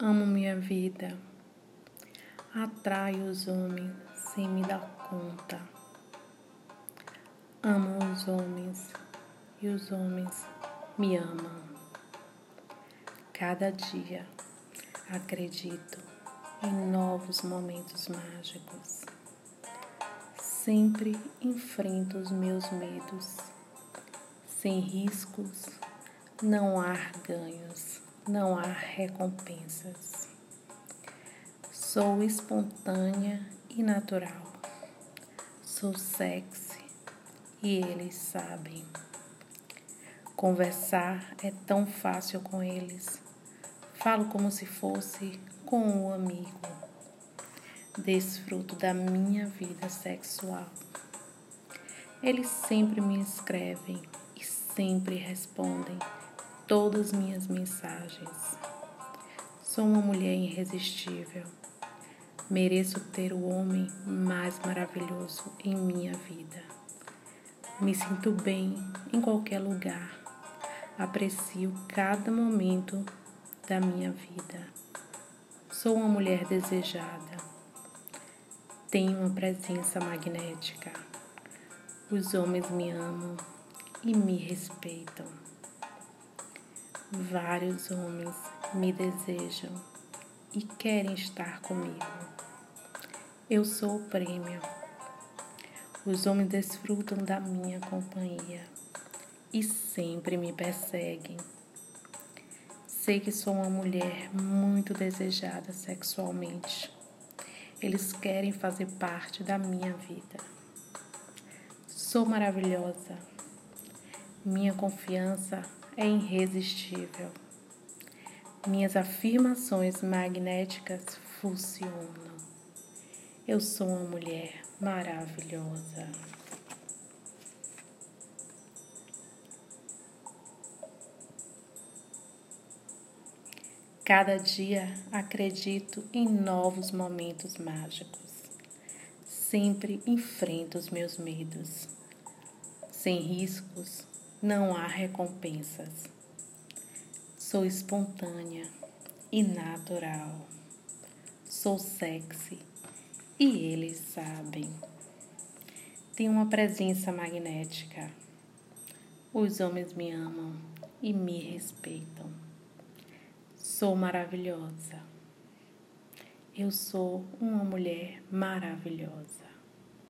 Amo minha vida. Atraio os homens sem me dar conta. Amo os homens e os homens me amam. Cada dia acredito em novos momentos mágicos. Sempre enfrento os meus medos. Sem riscos, não há ganhos não há recompensas. Sou espontânea e natural. Sou sexy e eles sabem. Conversar é tão fácil com eles. Falo como se fosse com um amigo. Desfruto da minha vida sexual. Eles sempre me escrevem e sempre respondem todas minhas mensagens. Sou uma mulher irresistível. Mereço ter o homem mais maravilhoso em minha vida. Me sinto bem em qualquer lugar. Aprecio cada momento da minha vida. Sou uma mulher desejada. Tenho uma presença magnética. Os homens me amam e me respeitam. Vários homens me desejam e querem estar comigo. Eu sou o prêmio. Os homens desfrutam da minha companhia e sempre me perseguem. Sei que sou uma mulher muito desejada sexualmente. Eles querem fazer parte da minha vida. Sou maravilhosa. Minha confiança é irresistível. Minhas afirmações magnéticas funcionam. Eu sou uma mulher maravilhosa. Cada dia acredito em novos momentos mágicos. Sempre enfrento os meus medos. Sem riscos, não há recompensas. Sou espontânea e natural. Sou sexy e eles sabem. Tenho uma presença magnética. Os homens me amam e me respeitam. Sou maravilhosa. Eu sou uma mulher maravilhosa.